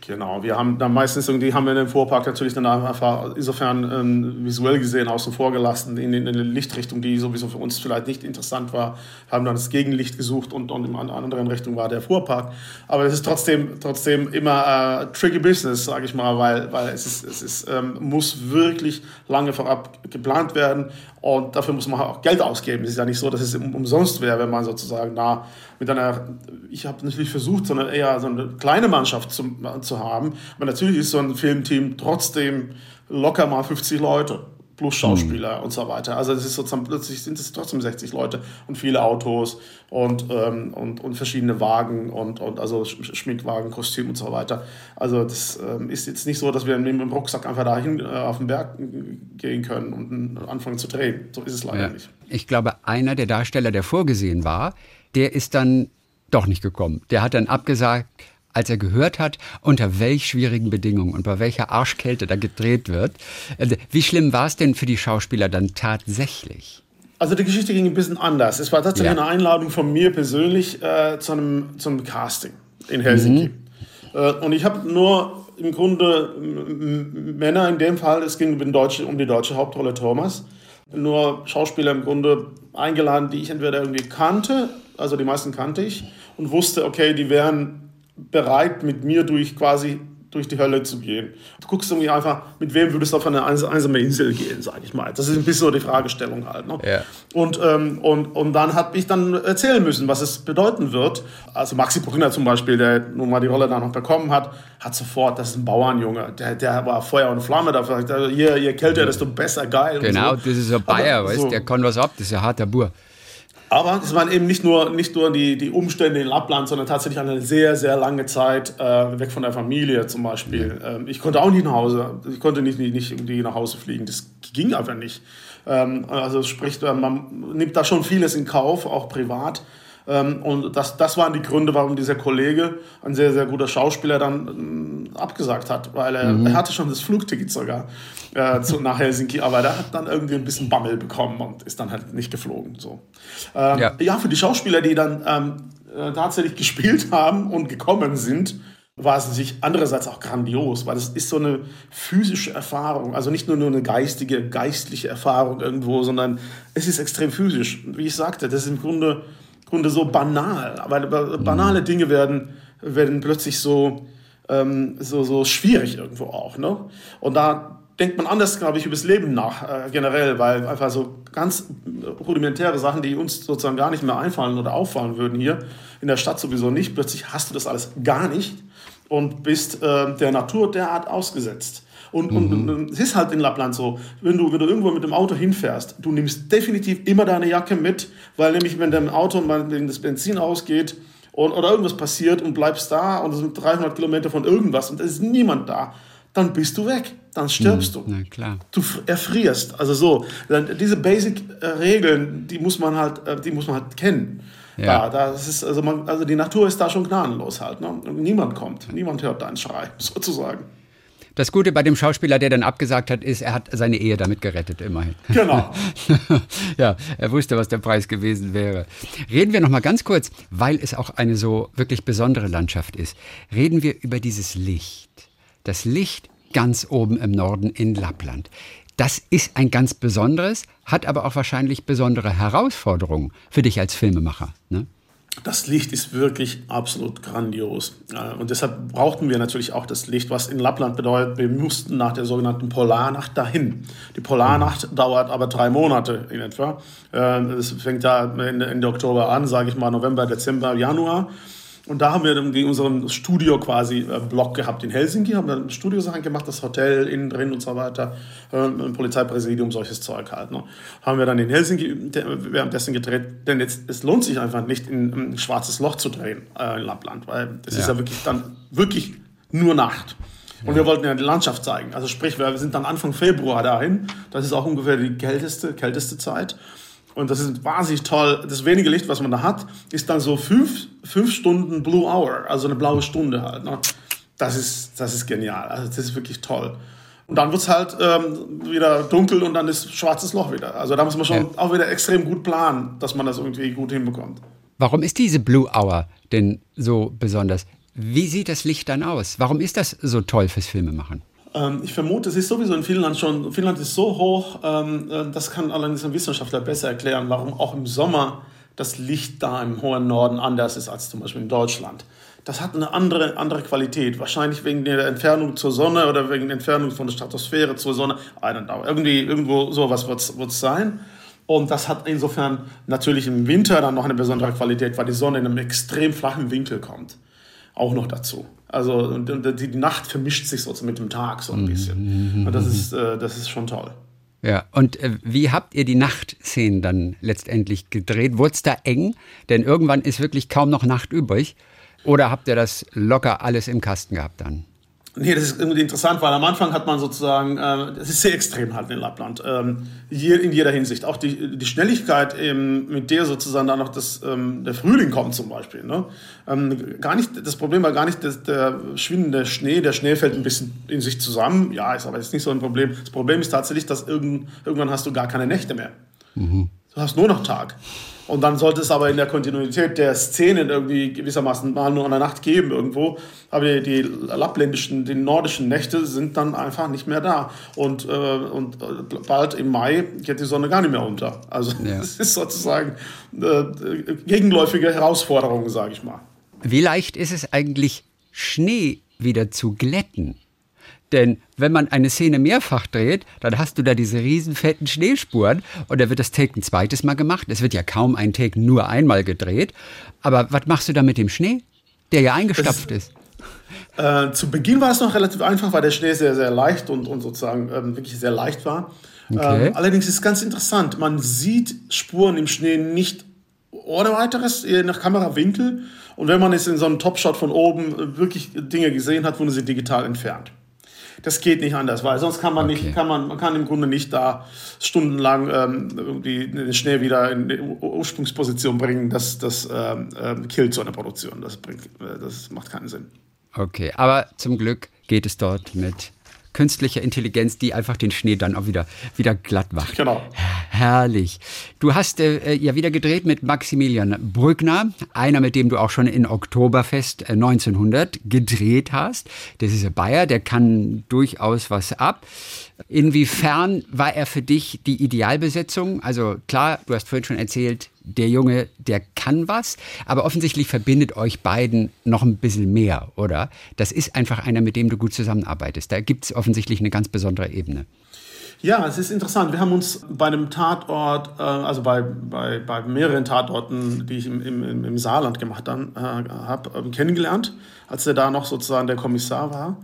Genau, wir haben dann meistens irgendwie haben wir den Vorpark natürlich dann einfach insofern ähm, visuell gesehen außen vor gelassen, in, in, eine Lichtrichtung, die sowieso für uns vielleicht nicht interessant war. Haben dann das Gegenlicht gesucht und, und in einer anderen Richtung war der Vorpark. Aber es ist trotzdem, trotzdem immer äh, tricky Business, sage ich mal, weil, weil es, ist, es ist, ähm, muss wirklich lange vorab geplant werden und dafür muss man auch Geld ausgeben. Es ist ja nicht so, dass es umsonst wäre, wenn man sozusagen da mit einer, ich habe natürlich versucht, sondern eher so eine kleine Mannschaft zu, zu haben. Aber natürlich ist so ein Filmteam trotzdem locker mal 50 Leute plus Schauspieler mhm. und so weiter. Also es ist sozusagen plötzlich sind es trotzdem 60 Leute und viele Autos und, ähm, und, und verschiedene Wagen und, und also Schminkwagen, Kostüm und so weiter. Also das ähm, ist jetzt nicht so, dass wir mit dem Rucksack einfach dahin äh, auf den Berg gehen können und anfangen zu drehen. So ist es leider ja. nicht. Ich glaube, einer der Darsteller, der vorgesehen war, der ist dann doch nicht gekommen. Der hat dann abgesagt, als er gehört hat, unter welch schwierigen Bedingungen und bei welcher Arschkälte da gedreht wird. Also, wie schlimm war es denn für die Schauspieler dann tatsächlich? Also die Geschichte ging ein bisschen anders. Es war tatsächlich ja. eine Einladung von mir persönlich äh, zu, einem, zu einem Casting in Helsinki. Mhm. Äh, und ich habe nur im Grunde Männer in dem Fall, es ging um, deutsche, um die deutsche Hauptrolle Thomas, nur Schauspieler im Grunde eingeladen, die ich entweder irgendwie kannte, also die meisten kannte ich, und wusste, okay, die wären bereit, mit mir durch quasi durch die Hölle zu gehen. Du guckst irgendwie einfach, mit wem würdest du auf eine einsame Insel gehen, sage ich mal. Das ist ein bisschen so die Fragestellung halt. Ne? Ja. Und, ähm, und, und dann habe ich dann erzählen müssen, was es bedeuten wird. Also Maxi Brunner zum Beispiel, der nun mal die Rolle da noch bekommen hat, hat sofort, das ist ein Bauernjunge, der, der war Feuer und Flamme dafür. Je, je kälter, desto besser, geil. Genau, so. das ist ein Bayer, weißt so. der kann was ab, das ist ein harter Bur. Aber es waren eben nicht nur, nicht nur die, die Umstände in Lappland, sondern tatsächlich eine sehr, sehr lange Zeit äh, weg von der Familie zum Beispiel. Ähm, ich konnte auch nicht nach Hause. Ich konnte nicht, nicht, nicht irgendwie nach Hause fliegen. Das ging einfach nicht. Ähm, also sprich, äh, man nimmt da schon vieles in Kauf, auch privat. Ähm, und das, das waren die Gründe, warum dieser Kollege, ein sehr, sehr guter Schauspieler, dann ähm, abgesagt hat, weil er, mhm. er hatte schon das Flugticket sogar äh, zu, nach Helsinki, aber der hat dann irgendwie ein bisschen Bammel bekommen und ist dann halt nicht geflogen. So. Ähm, ja. ja. für die Schauspieler, die dann ähm, äh, tatsächlich gespielt haben und gekommen sind, war es sich andererseits auch grandios, weil es ist so eine physische Erfahrung, also nicht nur, nur eine geistige, geistliche Erfahrung irgendwo, sondern es ist extrem physisch. Wie ich sagte, das ist im Grunde Grunde so banal. Weil banale Dinge werden, werden plötzlich so, ähm, so, so schwierig irgendwo auch. Ne? Und da denkt man anders, glaube ich, über das Leben nach, äh, generell, weil einfach so ganz rudimentäre Sachen, die uns sozusagen gar nicht mehr einfallen oder auffallen würden hier, in der Stadt sowieso nicht, plötzlich hast du das alles gar nicht und bist äh, der Natur derart ausgesetzt. Und, mhm. und, es ist halt in Lappland so, wenn du, wenn du irgendwo mit dem Auto hinfährst, du nimmst definitiv immer deine Jacke mit, weil nämlich wenn dein Auto mal das Benzin ausgeht und, oder irgendwas passiert und bleibst da und es sind 300 Kilometer von irgendwas und es ist niemand da, dann bist du weg, dann stirbst mhm. du. Na klar. Du erfrierst. Also so, diese Basic-Regeln, die muss man halt, äh, die muss man halt kennen. Ja. Da, das ist, also, man, also die Natur ist da schon gnadenlos halt. Ne? Niemand kommt, niemand hört deinen Schrei, sozusagen. Das Gute bei dem Schauspieler, der dann abgesagt hat, ist, er hat seine Ehe damit gerettet, immerhin. Genau. ja, er wusste, was der Preis gewesen wäre. Reden wir noch mal ganz kurz, weil es auch eine so wirklich besondere Landschaft ist. Reden wir über dieses Licht. Das Licht ganz oben im Norden in Lappland. Das ist ein ganz besonderes, hat aber auch wahrscheinlich besondere Herausforderungen für dich als Filmemacher. Ne? Das Licht ist wirklich absolut grandios. Und deshalb brauchten wir natürlich auch das Licht, was in Lappland bedeutet, wir mussten nach der sogenannten Polarnacht dahin. Die Polarnacht dauert aber drei Monate in etwa. Es fängt ja Ende, Ende Oktober an, sage ich mal November, Dezember, Januar. Und da haben wir dann unseren Studio quasi äh, Block gehabt in Helsinki, haben dann Studiosachen gemacht, das Hotel innen drin und so weiter, äh, Polizeipräsidium, solches Zeug halt. Ne? Haben wir dann in Helsinki währenddessen gedreht, denn jetzt, es lohnt sich einfach nicht, in ein schwarzes Loch zu drehen äh, in Lappland, weil es ja. ist ja wirklich dann wirklich nur Nacht. Und ja. wir wollten ja die Landschaft zeigen. Also sprich, wir sind dann Anfang Februar dahin. Das ist auch ungefähr die kälteste, kälteste Zeit. Und das ist wahnsinnig toll. Das wenige Licht, was man da hat, ist dann so fünf, fünf Stunden Blue Hour, also eine blaue Stunde halt. Ne? Das, ist, das ist genial. Also das ist wirklich toll. Und dann wird es halt ähm, wieder dunkel und dann ist schwarzes Loch wieder. Also da muss man schon ja. auch wieder extrem gut planen, dass man das irgendwie gut hinbekommt. Warum ist diese Blue Hour denn so besonders? Wie sieht das Licht dann aus? Warum ist das so toll fürs Filmemachen? Ähm, ich vermute, es ist sowieso in Finnland schon, Finnland ist so hoch, ähm, äh, das kann allerdings ein Wissenschaftler besser erklären, warum auch im Sommer das Licht da im hohen Norden anders ist als zum Beispiel in Deutschland. Das hat eine andere, andere Qualität, wahrscheinlich wegen der Entfernung zur Sonne oder wegen der Entfernung von der Stratosphäre zur Sonne. I don't know. Irgendwie, irgendwo sowas wird es sein. Und das hat insofern natürlich im Winter dann noch eine besondere Qualität, weil die Sonne in einem extrem flachen Winkel kommt. Auch noch dazu. Also und, und die Nacht vermischt sich so mit dem Tag so ein bisschen. Und das ist, äh, das ist schon toll. Ja, und äh, wie habt ihr die Nachtszenen dann letztendlich gedreht? Wurde es da eng? Denn irgendwann ist wirklich kaum noch Nacht übrig. Oder habt ihr das locker alles im Kasten gehabt dann? Nee, das ist irgendwie interessant, weil am Anfang hat man sozusagen, äh, es ist sehr extrem halt in Lappland, ähm, hier in jeder Hinsicht. Auch die, die Schnelligkeit, eben, mit der sozusagen dann noch das, ähm, der Frühling kommt zum Beispiel. Ne? Ähm, gar nicht, das Problem war gar nicht das, der schwindende Schnee, der Schnee fällt ein bisschen in sich zusammen, ja, ist aber jetzt nicht so ein Problem. Das Problem ist tatsächlich, dass irgend, irgendwann hast du gar keine Nächte mehr. Mhm. Du hast nur noch Tag. Und dann sollte es aber in der Kontinuität der Szenen irgendwie gewissermaßen mal nur eine Nacht geben irgendwo. Aber die lappländischen, die nordischen Nächte sind dann einfach nicht mehr da. Und, äh, und bald im Mai geht die Sonne gar nicht mehr unter. Also ja. es ist sozusagen äh, gegenläufige Herausforderung, sage ich mal. Wie leicht ist es eigentlich, Schnee wieder zu glätten? Denn wenn man eine Szene mehrfach dreht, dann hast du da diese riesen fetten Schneespuren und da wird das Take ein zweites Mal gemacht. Es wird ja kaum ein Take nur einmal gedreht. Aber was machst du da mit dem Schnee, der ja eingestapft ist? Äh, zu Beginn war es noch relativ einfach, weil der Schnee sehr, sehr leicht und, und sozusagen ähm, wirklich sehr leicht war. Okay. Ähm, allerdings ist es ganz interessant, man sieht Spuren im Schnee nicht ohne weiteres, nach Kamerawinkel. Und wenn man jetzt in so einem Topshot von oben wirklich Dinge gesehen hat, wurden sie digital entfernt das geht nicht anders, weil sonst kann man okay. nicht, kann man, man kann im Grunde nicht da stundenlang ähm, irgendwie den Schnee wieder in die Ursprungsposition bringen. Das, das ähm, ähm, killt so eine Produktion. Das, bringt, äh, das macht keinen Sinn. Okay, aber zum Glück geht es dort mit künstlicher Intelligenz, die einfach den Schnee dann auch wieder, wieder glatt macht. Genau. Herrlich. Du hast äh, ja wieder gedreht mit Maximilian Brückner, einer, mit dem du auch schon in Oktoberfest 1900 äh, gedreht hast. Das ist ein Bayer, der kann durchaus was ab. Inwiefern war er für dich die Idealbesetzung? Also klar, du hast vorhin schon erzählt, der Junge, der kann was, aber offensichtlich verbindet euch beiden noch ein bisschen mehr, oder? Das ist einfach einer, mit dem du gut zusammenarbeitest. Da gibt es offensichtlich eine ganz besondere Ebene. Ja, es ist interessant. Wir haben uns bei einem Tatort, äh, also bei, bei, bei mehreren Tatorten, die ich im, im, im Saarland gemacht äh, habe, äh, kennengelernt, als er da noch sozusagen der Kommissar war.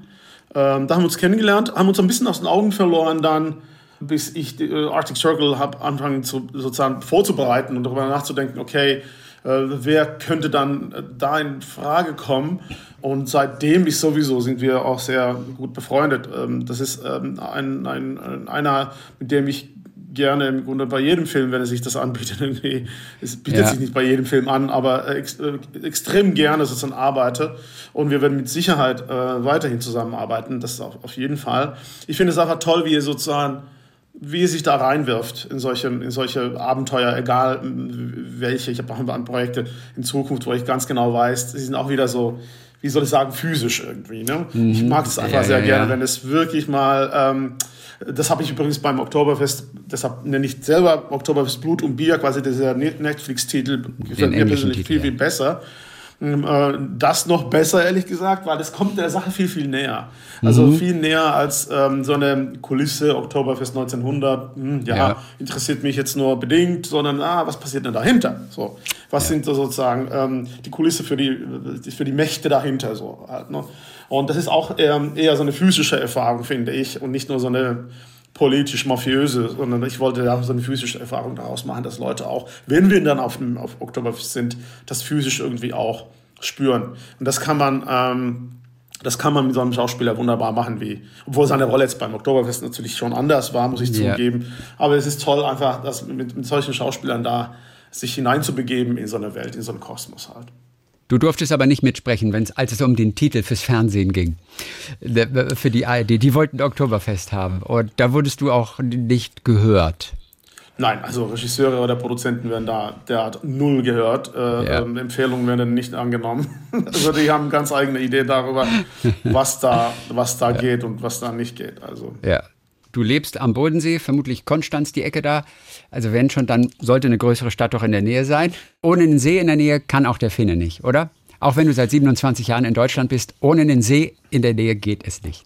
Ähm, da haben wir uns kennengelernt, haben uns ein bisschen aus den Augen verloren dann bis ich äh, Arctic Circle habe angefangen zu, sozusagen vorzubereiten und darüber nachzudenken, okay, äh, wer könnte dann äh, da in Frage kommen? Und seitdem ist sowieso sind wir auch sehr gut befreundet. Ähm, das ist ähm, ein, ein, einer, mit dem ich gerne im Grunde bei jedem Film, wenn er sich das anbietet, irgendwie, es bietet ja. sich nicht bei jedem Film an, aber ex, äh, extrem gerne sozusagen arbeite. Und wir werden mit Sicherheit äh, weiterhin zusammenarbeiten, das ist auf, auf jeden Fall. Ich finde es einfach toll, wie ihr sozusagen wie er sich da reinwirft in solche, in solche Abenteuer, egal welche. Ich habe auch ein paar Projekte in Zukunft, wo ich ganz genau weiß, sie sind auch wieder so, wie soll ich sagen, physisch irgendwie. Ne? Mhm. Ich mag es einfach ja, sehr ja, gerne, ja. wenn es wirklich mal, ähm, das habe ich übrigens beim Oktoberfest, deshalb nenne ich selber Oktoberfest Blut und Bier, quasi dieser Netflix-Titel, gefällt mir persönlich viel, viel besser. Ähm, äh, das noch besser, ehrlich gesagt, weil das kommt der Sache viel, viel näher. Also mhm. viel näher als ähm, so eine Kulisse, Oktoberfest 1900, hm, ja, ja, interessiert mich jetzt nur bedingt, sondern, ah, was passiert denn dahinter? So, was ja. sind so sozusagen ähm, die Kulisse für die, für die Mächte dahinter? So, halt, ne? Und das ist auch eher, eher so eine physische Erfahrung, finde ich, und nicht nur so eine politisch-mafiöse, sondern ich wollte ja so eine physische Erfahrung daraus machen, dass Leute auch, wenn wir dann auf, dem, auf Oktoberfest sind, das physisch irgendwie auch spüren. Und das kann man, ähm, das kann man mit so einem Schauspieler wunderbar machen, wie, obwohl seine Rolle jetzt beim Oktoberfest natürlich schon anders war, muss ich yeah. zugeben. Aber es ist toll, einfach das mit, mit solchen Schauspielern da sich hineinzubegeben in so eine Welt, in so einen Kosmos halt. Du durftest aber nicht mitsprechen, wenn's, als es um den Titel fürs Fernsehen ging, für die ARD. Die wollten Oktoberfest haben und da wurdest du auch nicht gehört. Nein, also Regisseure oder Produzenten werden da der hat null gehört. Äh, ja. ähm, Empfehlungen werden nicht angenommen. also die haben ganz eigene Idee darüber, was da, was da ja. geht und was da nicht geht. Also. Ja. Du lebst am Bodensee, vermutlich Konstanz, die Ecke da. Also wenn schon, dann sollte eine größere Stadt doch in der Nähe sein. Ohne den See in der Nähe kann auch der Finne nicht, oder? Auch wenn du seit 27 Jahren in Deutschland bist, ohne den See in der Nähe geht es nicht.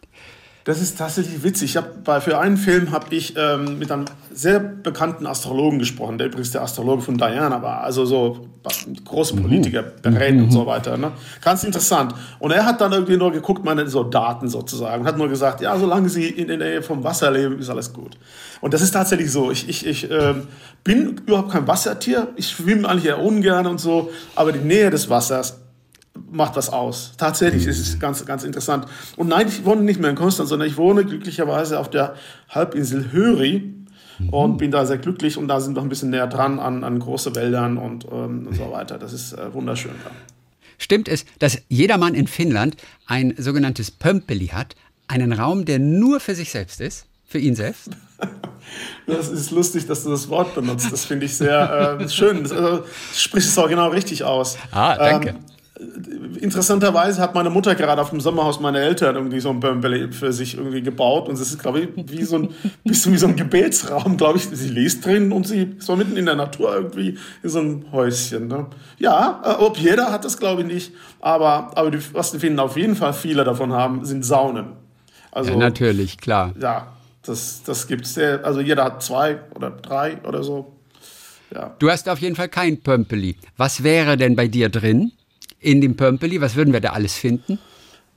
Das ist tatsächlich witzig. Ich hab, für einen Film habe ich ähm, mit einem sehr bekannten Astrologen gesprochen, der übrigens der Astrologe von Diana war, also so große mhm. Politiker berät mhm. und so weiter. Ne? Ganz interessant. Und er hat dann irgendwie nur geguckt, meine so Daten sozusagen, hat nur gesagt, ja, solange sie in der Nähe vom Wasser leben, ist alles gut. Und das ist tatsächlich so. Ich, ich, ich äh, bin überhaupt kein Wassertier. Ich schwimme eigentlich eher ungern und so, aber die Nähe des Wassers macht was aus. Tatsächlich ist es ganz, ganz interessant. Und nein, ich wohne nicht mehr in Konstanz, sondern ich wohne glücklicherweise auf der Halbinsel Höri mhm. und bin da sehr glücklich und da sind wir ein bisschen näher dran an, an große Wäldern und, ähm, und so weiter. Das ist äh, wunderschön da. Stimmt es, dass jeder Mann in Finnland ein sogenanntes Pömpeli hat, einen Raum, der nur für sich selbst ist? Für ihn selbst? Das ist lustig, dass du das Wort benutzt. Das finde ich sehr äh, schön. Also, sprichst es auch genau richtig aus. Ah, danke. Ähm, interessanterweise hat meine Mutter gerade auf dem Sommerhaus meiner Eltern irgendwie so ein Bömbele für sich irgendwie gebaut und es ist, glaube ich, wie so ein, bisschen wie so ein Gebetsraum, glaube ich. Sie liest drin und sie ist so mitten in der Natur irgendwie in so einem Häuschen. Ne? Ja, äh, ob jeder hat das, glaube ich, nicht, aber, aber die, was die finden auf jeden Fall viele davon haben, sind Saunen. Also, ja, natürlich, klar. Ja, das, das gibt es. Also jeder hat zwei oder drei oder so. Ja. Du hast auf jeden Fall kein Pömpeli. Was wäre denn bei dir drin? In dem Pömpeli? Was würden wir da alles finden?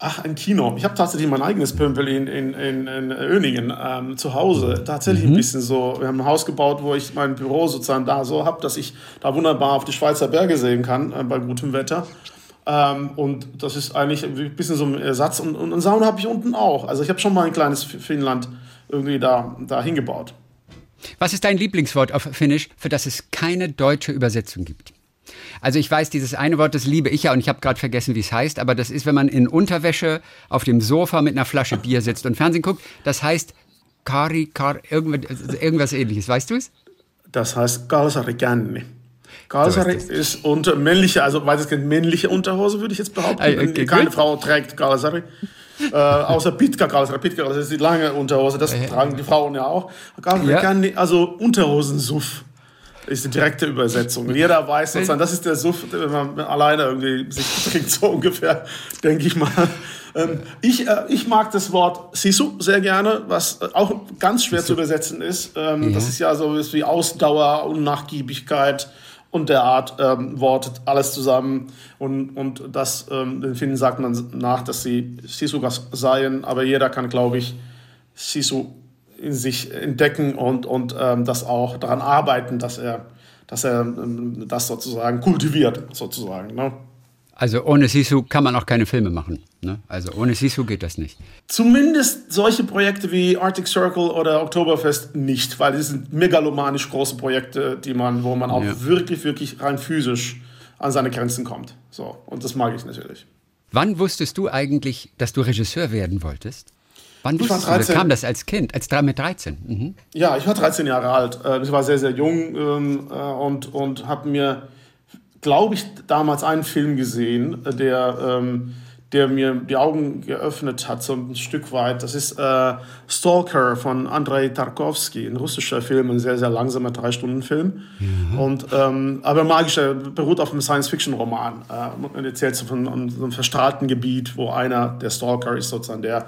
Ach, ein Kino. Ich habe tatsächlich mein eigenes Pömpeli in, in, in, in Öningen ähm, zu Hause. Tatsächlich mhm. ein bisschen so. Wir haben ein Haus gebaut, wo ich mein Büro sozusagen da so habe, dass ich da wunderbar auf die Schweizer Berge sehen kann äh, bei gutem Wetter. Ähm, und das ist eigentlich ein bisschen so ein Ersatz. Und, und eine Sauna habe ich unten auch. Also ich habe schon mal ein kleines Finnland irgendwie da, da hingebaut. Was ist dein Lieblingswort auf Finnisch, für das es keine deutsche Übersetzung gibt? Also ich weiß, dieses eine Wort, das liebe ich ja und ich habe gerade vergessen, wie es heißt, aber das ist, wenn man in Unterwäsche auf dem Sofa mit einer Flasche Bier sitzt und Fernsehen guckt, das heißt Kari, Kar, irgendwas, irgendwas ähnliches, weißt du es? Das heißt Galsari Känni. Galsari so ist, ist unter männliche, also weitestgehend männliche Unterhose, würde ich jetzt behaupten. Okay, Keine gut. Frau trägt Galsari. äh, außer Pitka Galsari. Pitka das ist die lange Unterhose, das äh, tragen die Frauen ja auch. Galsari ja. Also Unterhosensuff ist die direkte Übersetzung. Jeder weiß sozusagen, das ist der Suff, wenn man alleine irgendwie sich trinkt, so ungefähr, denke ich mal. Ähm, ich, äh, ich mag das Wort Sisu sehr gerne, was auch ganz schwer zu übersetzen ist. Ähm, ja. Das ist ja so wie Ausdauer und Nachgiebigkeit und der Art ähm, Wort, alles zusammen. Und, und das, ähm, den Finnen sagt man nach, dass sie Sisugas seien, aber jeder kann, glaube ich, Sisu in sich entdecken und, und ähm, das auch daran arbeiten, dass er, dass er ähm, das sozusagen kultiviert, sozusagen. Ne? Also ohne Sisu kann man auch keine Filme machen. Ne? Also ohne Sisu geht das nicht. Zumindest solche Projekte wie Arctic Circle oder Oktoberfest nicht, weil die sind megalomanisch große Projekte, die man, wo man auch ja. wirklich, wirklich rein physisch an seine Grenzen kommt. So, und das mag ich natürlich. Wann wusstest du eigentlich, dass du Regisseur werden wolltest? Wann ich war 13. kam das als Kind, als mit 13? Mhm. Ja, ich war 13 Jahre alt. Äh, ich war sehr, sehr jung ähm, äh, und, und habe mir, glaube ich, damals einen Film gesehen, der, ähm, der mir die Augen geöffnet hat, so ein Stück weit. Das ist äh, Stalker von Andrei Tarkovsky, ein russischer Film, ein sehr, sehr langsamer Drei-Stunden-Film. Mhm. Und, ähm, aber magischer, beruht auf einem Science-Fiction-Roman äh, erzählt so von so einem verstrahlten Gebiet, wo einer, der Stalker ist sozusagen der,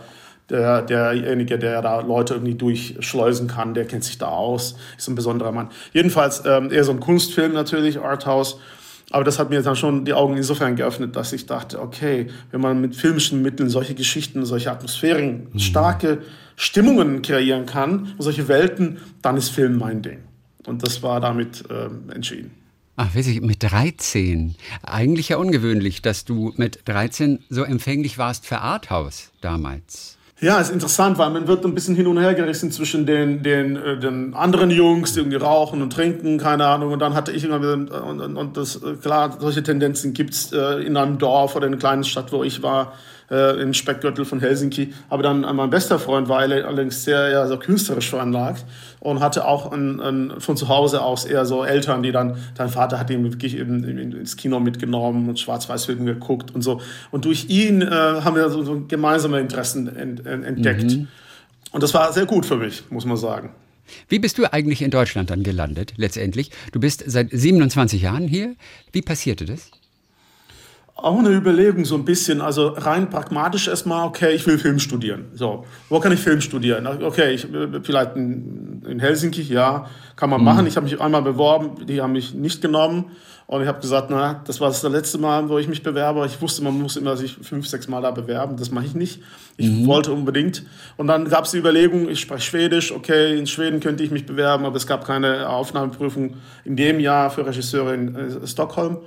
der, derjenige, der da Leute irgendwie durchschleusen kann, der kennt sich da aus, ist ein besonderer Mann. Jedenfalls ähm, eher so ein Kunstfilm natürlich, Arthouse. Aber das hat mir dann schon die Augen insofern geöffnet, dass ich dachte, okay, wenn man mit filmischen Mitteln solche Geschichten, solche Atmosphären, mhm. starke Stimmungen kreieren kann, solche Welten, dann ist Film mein Ding. Und das war damit äh, entschieden. Ach, weiß ich, mit 13. Eigentlich ja ungewöhnlich, dass du mit 13 so empfänglich warst für Arthouse damals. Ja, ist interessant, weil man wird ein bisschen hin und her gerissen zwischen den, den, äh, den anderen Jungs, die irgendwie rauchen und trinken, keine Ahnung. Und dann hatte ich immer wieder, und, und, und das, äh, klar, solche Tendenzen gibt's äh, in einem Dorf oder in einer kleinen Stadt, wo ich war, äh, im Speckgürtel von Helsinki. Aber dann mein bester Freund war allerdings sehr ja, so künstlerisch veranlagt und hatte auch ein, ein, von zu Hause aus eher so Eltern, die dann, dein Vater hat ihn wirklich in, ins Kino mitgenommen und Schwarz-Weiß-Filme geguckt und so. Und durch ihn äh, haben wir so, so gemeinsame Interessen ent, ent, entdeckt. Mhm. Und das war sehr gut für mich, muss man sagen. Wie bist du eigentlich in Deutschland dann gelandet, letztendlich? Du bist seit 27 Jahren hier. Wie passierte das? Auch eine Überlegung so ein bisschen, also rein pragmatisch erstmal, okay, ich will Film studieren. So, wo kann ich Film studieren? Okay, ich, vielleicht in, in Helsinki, ja, kann man mhm. machen. Ich habe mich einmal beworben, die haben mich nicht genommen. Und ich habe gesagt, na, das war das letzte Mal, wo ich mich bewerbe. Ich wusste, man muss immer sich fünf, sechs Mal da bewerben. Das mache ich nicht. Ich mhm. wollte unbedingt. Und dann gab es die Überlegung, ich spreche Schwedisch. Okay, in Schweden könnte ich mich bewerben, aber es gab keine Aufnahmeprüfung in dem Jahr für Regisseure in äh, Stockholm.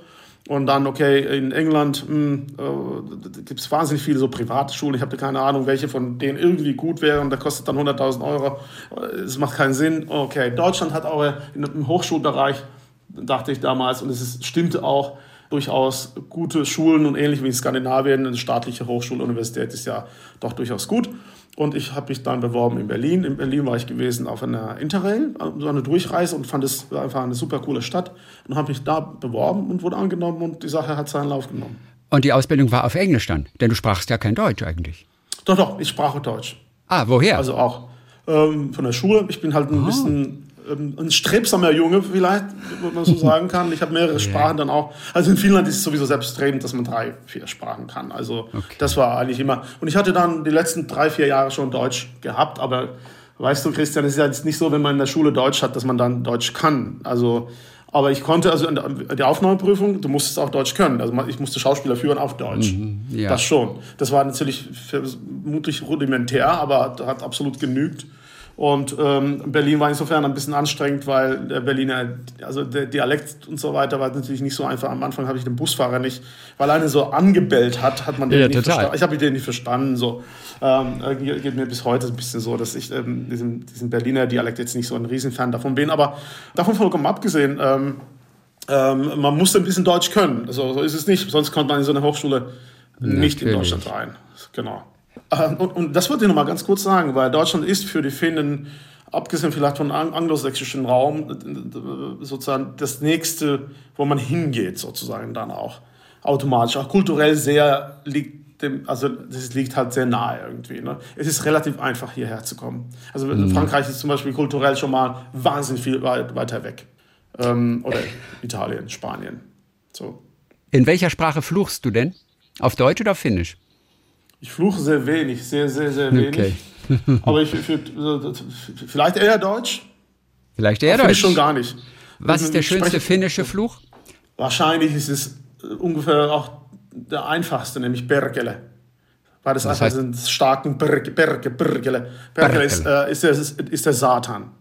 Und dann, okay, in England hm, äh, gibt es wahnsinnig viele so Privatschulen. Ich habe keine Ahnung, welche von denen irgendwie gut wäre und da kostet dann 100.000 Euro. Es macht keinen Sinn. Okay, Deutschland hat aber im Hochschulbereich, dachte ich damals, und es ist, stimmte auch, durchaus gute Schulen und ähnlich wie in Skandinavien, eine staatliche Hochschule, Universität ist ja doch durchaus gut. Und ich habe mich dann beworben in Berlin. In Berlin war ich gewesen auf einer Interrail, so eine Durchreise und fand es einfach eine super coole Stadt und habe mich da beworben und wurde angenommen und die Sache hat seinen Lauf genommen. Und die Ausbildung war auf Englisch dann, denn du sprachst ja kein Deutsch eigentlich. Doch, doch, ich sprach Deutsch. Ah, woher? Also auch ähm, von der Schule. Ich bin halt ein oh. bisschen ein strebsamer Junge vielleicht, wenn man so sagen kann. Ich habe mehrere. Sprachen dann auch. Also in Finnland ist es sowieso selbstredend, dass man drei, vier Sprachen kann. Also okay. das war eigentlich immer. Und ich hatte dann die letzten drei, vier Jahre schon Deutsch gehabt, aber weißt du, Christian, es ist ja jetzt nicht so, wenn man in der Schule Deutsch hat, dass man dann Deutsch kann. Also aber ich konnte also in der Aufnahmeprüfung, du musstest auch Deutsch können. Also ich musste Schauspieler führen auf Deutsch. Mhm, ja. Das schon. Das war natürlich vermutlich rudimentär, aber hat absolut genügt. Und ähm, Berlin war insofern ein bisschen anstrengend, weil der Berliner, also der Dialekt und so weiter war natürlich nicht so einfach. Am Anfang habe ich den Busfahrer nicht, weil einer so angebellt hat, hat man den ja, nicht verstanden. Ich habe den nicht verstanden. So ähm, geht mir bis heute ein bisschen so, dass ich ähm, diesen, diesen Berliner Dialekt jetzt nicht so ein Riesenfan davon bin. Aber davon vollkommen abgesehen, ähm, ähm, man musste ein bisschen Deutsch können. Also, so ist es nicht. Sonst kommt man in so eine Hochschule nicht Natürlich. in Deutschland rein. Genau. Ähm, und, und, das wollte ich noch mal ganz kurz sagen, weil Deutschland ist für die Finnen, abgesehen vielleicht vom anglosächsischen Raum, sozusagen das nächste, wo man hingeht, sozusagen dann auch automatisch. Auch kulturell sehr liegt dem, also das liegt halt sehr nahe irgendwie. Ne? Es ist relativ einfach hierher zu kommen. Also mhm. Frankreich ist zum Beispiel kulturell schon mal wahnsinnig viel weit, weiter weg. Ähm, oder Italien, Spanien. So. In welcher Sprache fluchst du denn? Auf Deutsch oder auf Finnisch? Ich fluche sehr wenig, sehr, sehr, sehr wenig. Okay. Aber ich, ich, vielleicht eher Deutsch. Vielleicht eher Deutsch. schon gar nicht. Was ist der schönste finnische Fluch? Wahrscheinlich ist es äh, ungefähr auch der einfachste, nämlich Bergele. Weil das, das heißt, einfach sind starken Berge, Berge, Bergele. Bergele ist, äh, ist, der, ist der Satan.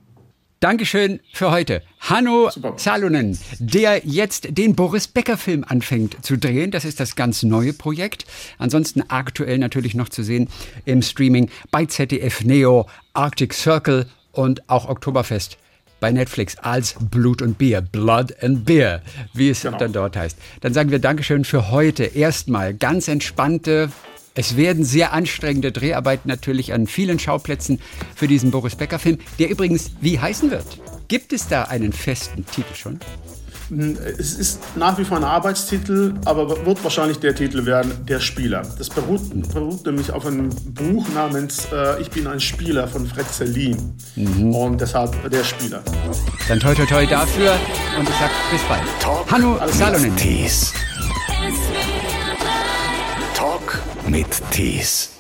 Dankeschön für heute. Hanno Super. Salonen, der jetzt den Boris Becker Film anfängt zu drehen. Das ist das ganz neue Projekt. Ansonsten aktuell natürlich noch zu sehen im Streaming bei ZDF Neo, Arctic Circle und auch Oktoberfest bei Netflix als Blut und Bier, Blood and Beer, wie es genau. dann dort heißt. Dann sagen wir Dankeschön für heute. Erstmal ganz entspannte es werden sehr anstrengende Dreharbeiten natürlich an vielen Schauplätzen für diesen Boris Becker-Film, der übrigens wie heißen wird. Gibt es da einen festen Titel schon? es ist nach wie vor ein Arbeitstitel, aber wird wahrscheinlich der Titel werden, der Spieler. Das beruht, beruht nämlich auf einem Buch namens äh, Ich bin ein Spieler von Fred Selin. Mhm. Und deshalb der Spieler. Dann toi toi toi dafür und ich sag bis bald. Talk Hanno Salonen. Mit Tees.